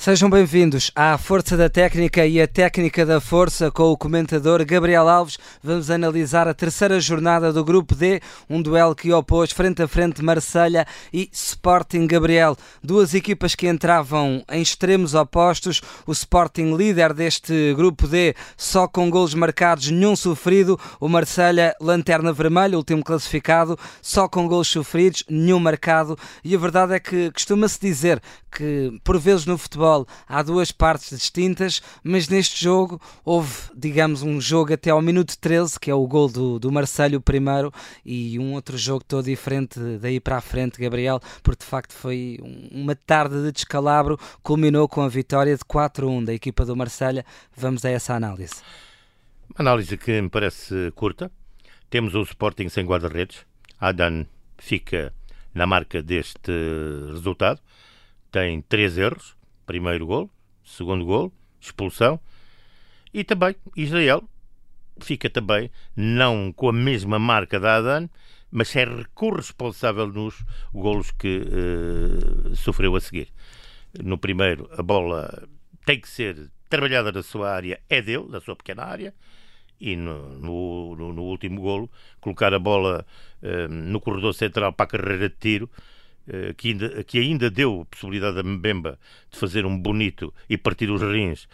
Sejam bem-vindos à Força da Técnica e a Técnica da Força com o comentador Gabriel Alves. Vamos analisar a terceira jornada do Grupo D, um duelo que opôs frente a frente Marselha e Sporting Gabriel. Duas equipas que entravam em extremos opostos. O Sporting líder deste Grupo D, só com golos marcados, nenhum sofrido. O Marselha, lanterna vermelha, último classificado, só com golos sofridos, nenhum marcado. E a verdade é que costuma-se dizer que, por vezes no futebol, futebol há duas partes distintas, mas neste jogo houve, digamos, um jogo até ao minuto 13, que é o gol do, do Marcelo primeiro, e um outro jogo todo diferente daí para a frente, Gabriel, porque de facto foi uma tarde de descalabro, culminou com a vitória de 4-1 da equipa do Marselha. Vamos a essa análise. Uma análise que me parece curta. Temos o Sporting sem guarda-redes. Adan fica na marca deste resultado. Tem três erros primeiro gol, segundo gol, expulsão. E também Israel fica também, não com a mesma marca da Adan, mas é corresponsável nos golos que uh, sofreu a seguir. No primeiro, a bola tem que ser trabalhada na sua área, é dele, na sua pequena área, e no, no, no último golo, colocar a bola uh, no corredor central para a carreira de tiro, que ainda, que ainda deu possibilidade a Mbemba de fazer um bonito e partir os rins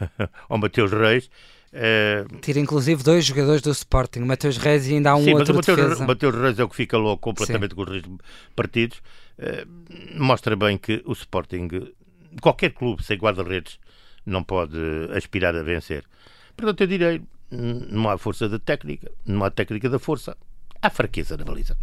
ao Mateus Reis. Uh, Tira inclusive dois jogadores do Sporting, Mateus Reis e ainda há um sim, outro mas o Mateus, Mateus Reis é o que fica logo completamente sim. com os rins partidos. Uh, mostra bem que o Sporting, qualquer clube sem guarda-redes, não pode aspirar a vencer. Portanto, eu direi, não há força da técnica, não há técnica da força, há fraqueza na baliza.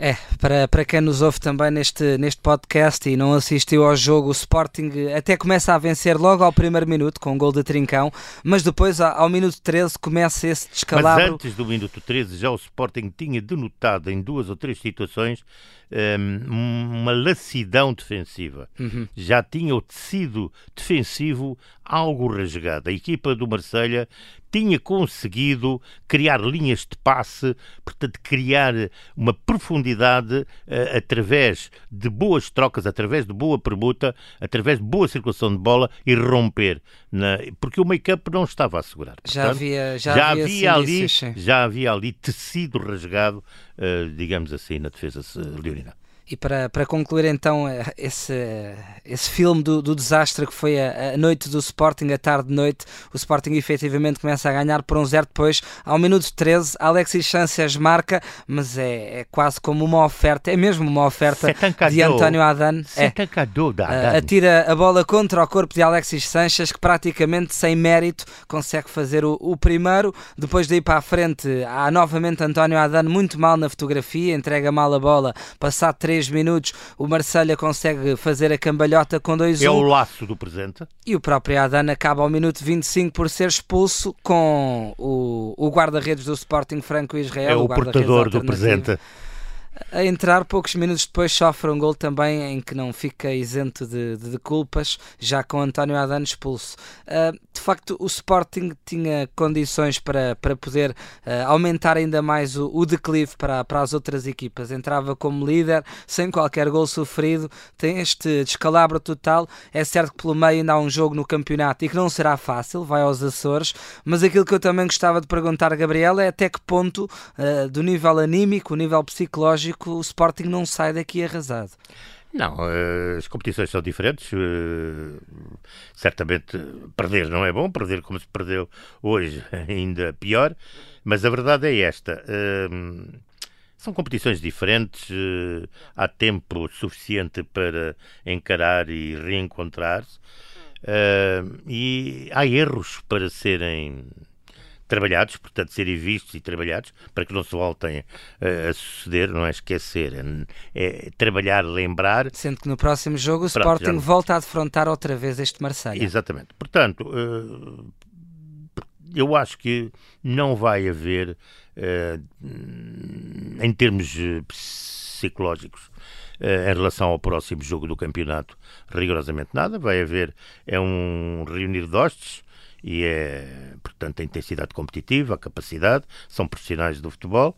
É, para, para quem nos ouve também neste, neste podcast e não assistiu ao jogo, o Sporting até começa a vencer logo ao primeiro minuto com um gol de trincão, mas depois ao minuto 13 começa esse descalabro. Mas antes do minuto 13 já o Sporting tinha denotado em duas ou três situações um, uma lassidão defensiva. Uhum. Já tinha o tecido defensivo algo rasgado. A equipa do Marselha tinha conseguido criar linhas de passe, portanto, criar uma profundidade uh, através de boas trocas, através de boa permuta, através de boa circulação de bola e romper. Na... Porque o make-up não estava assegurado. Portanto, já havia, já, já havia, havia ali, já havia ali tecido rasgado, uh, digamos assim, na defesa leonina. E para, para concluir então eh, esse, esse filme do, do desastre que foi a, a, noite do Sporting, a tarde de noite, o Sporting efetivamente começa a ganhar por um zero depois, ao minuto 13, Alexis Sanchez marca, mas é, é quase como uma oferta, é mesmo uma oferta de António Adan. É, uh, atira a bola contra o corpo de Alexis Sanchez, que praticamente sem mérito consegue fazer o, o primeiro, depois daí para a frente há novamente António Adan muito mal na fotografia, entrega mal a bola, passado 3 3 minutos o Marselha consegue fazer a cambalhota com 2-1. É o laço do presente. E o próprio Adana acaba ao minuto 25 por ser expulso com o, o guarda-redes do Sporting Franco Israel. É o, o portador do presente a entrar, poucos minutos depois sofre um gol também em que não fica isento de, de, de culpas, já com António Adano expulso. Uh, de facto, o Sporting tinha condições para, para poder uh, aumentar ainda mais o, o, declive para, para as outras equipas. Entrava como líder, sem qualquer gol sofrido, tem este descalabro total. É certo que pelo meio ainda há um jogo no campeonato e que não será fácil, vai aos Açores, mas aquilo que eu também gostava de perguntar Gabriel é até que ponto, uh, do nível anímico, o nível psicológico, lógico, o Sporting não sai daqui arrasado. Não, eh, as competições são diferentes. Eh, certamente perder não é bom, perder como se perdeu hoje ainda pior, mas a verdade é esta. Eh, são competições diferentes, há tempo suficiente para encarar e reencontrar-se, e há erros para serem trabalhados, portanto, serem vistos e trabalhados, para que não se voltem uh, a suceder, não é esquecer, é, é, trabalhar, lembrar. Sendo que no próximo jogo o Pronto, Sporting já... volta a defrontar outra vez este Marseille. Exatamente. Portanto, uh, eu acho que não vai haver, uh, em termos psicológicos, em relação ao próximo jogo do campeonato, rigorosamente nada. Vai haver é um reunir de hostes, e é, portanto, a intensidade competitiva, a capacidade, são profissionais do futebol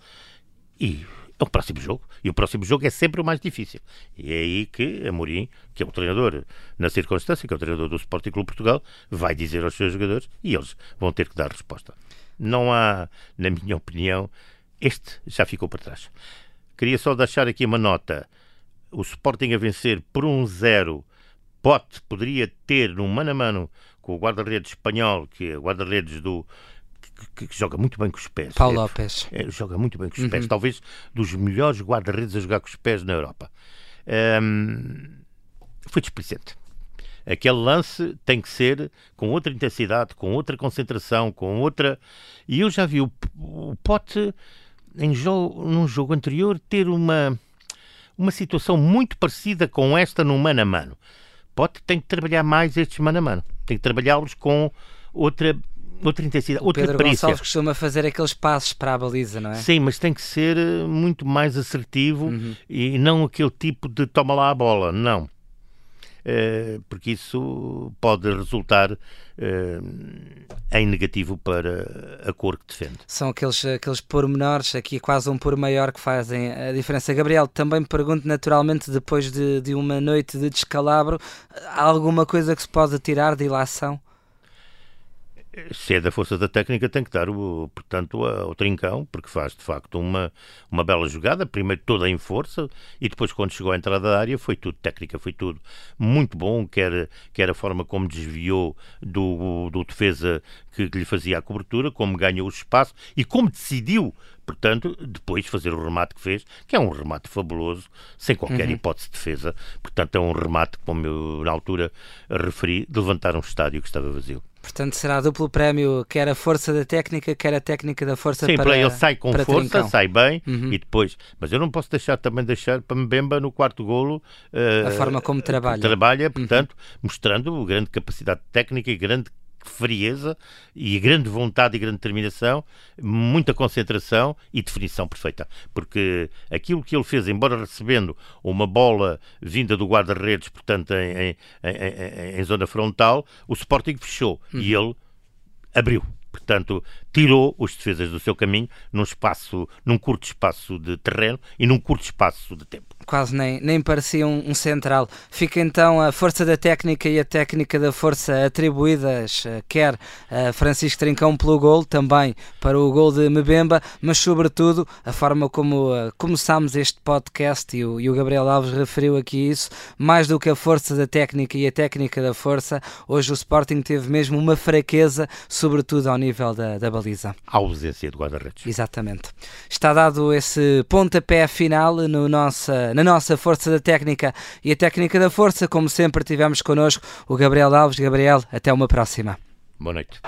e é o próximo jogo. E o próximo jogo é sempre o mais difícil. E é aí que Amorim, que é o treinador na circunstância, que é o treinador do Sporting Clube Portugal, vai dizer aos seus jogadores e eles vão ter que dar resposta. Não há, na minha opinião, este já ficou para trás. Queria só deixar aqui uma nota. O Sporting a vencer por um zero. Pote poderia ter num mano a mano com o guarda-redes espanhol, que é o guarda-redes do, que, que, joga muito bem com os pés. Paulo é, Lopes. É, joga muito bem com os uhum. pés. Talvez dos melhores guarda-redes a jogar com os pés na Europa. Um, foi displicente. Aquele lance tem que ser com outra intensidade, com outra concentração, com outra. E eu já vi o, o Pote em jogo, num jogo anterior ter uma, uma situação muito parecida com esta no mano a mano. Pote tem que trabalhar mais estes mano a mano. Tem que trabalhá-los com outra outra intensidade, o outra Pedro perícia. Gonçalves costuma fazer aqueles passos para a baliza, não é? Sim, mas tem que ser eh, muito mais assertivo uhum. e não aquele tipo de toma lá a bola, não. Uh, porque isso pode resultar uh, em negativo para a cor que defende. São aqueles, aqueles pormenores, aqui quase um por maior, que fazem a diferença. Gabriel, também pergunto naturalmente, depois de, de uma noite de descalabro, há alguma coisa que se pode tirar de ilação? Se é da força da técnica, tem que dar, o, portanto, ao trincão, porque faz de facto uma, uma bela jogada, primeiro toda em força e depois, quando chegou à entrada da área, foi tudo técnica, foi tudo muito bom, quer, quer a forma como desviou do, do defesa que, que lhe fazia a cobertura, como ganhou o espaço e como decidiu portanto, depois fazer o remate que fez, que é um remate fabuloso, sem qualquer uhum. hipótese de defesa. Portanto, é um remate, como eu na altura referi, de levantar um estádio que estava vazio. Portanto, será duplo prémio, quer a força da técnica, quer a técnica da força Sim, para ele sai com força, trincão. sai bem uhum. e depois. Mas eu não posso deixar também deixar para Mbemba no quarto golo uh, a forma como trabalha. Trabalha, uhum. portanto, uhum. mostrando grande capacidade técnica e grande frieza e grande vontade e grande determinação, muita concentração e definição perfeita. Porque aquilo que ele fez, embora recebendo uma bola vinda do guarda-redes, portanto, em, em, em, em, zona frontal, o Sporting fechou uhum. e ele abriu. Portanto, tirou os defesas do seu caminho num espaço, num curto espaço de terreno e num curto espaço de tempo quase nem, nem parecia um, um, central. Fica então a força da técnica e a técnica da força atribuídas, eh, quer a Francisco Trincão pelo gol, também para o gol de Mebemba, mas sobretudo a forma como uh, começámos este podcast e o, e o Gabriel Alves referiu aqui isso, mais do que a força da técnica e a técnica da força, hoje o Sporting teve mesmo uma fraqueza, sobretudo ao nível da, da baliza. A ausência de guarda-redes. Exatamente. Está dado esse pontapé final no nossa na nossa força da técnica e a técnica da força, como sempre tivemos connosco o Gabriel Alves. Gabriel, até uma próxima. Boa noite.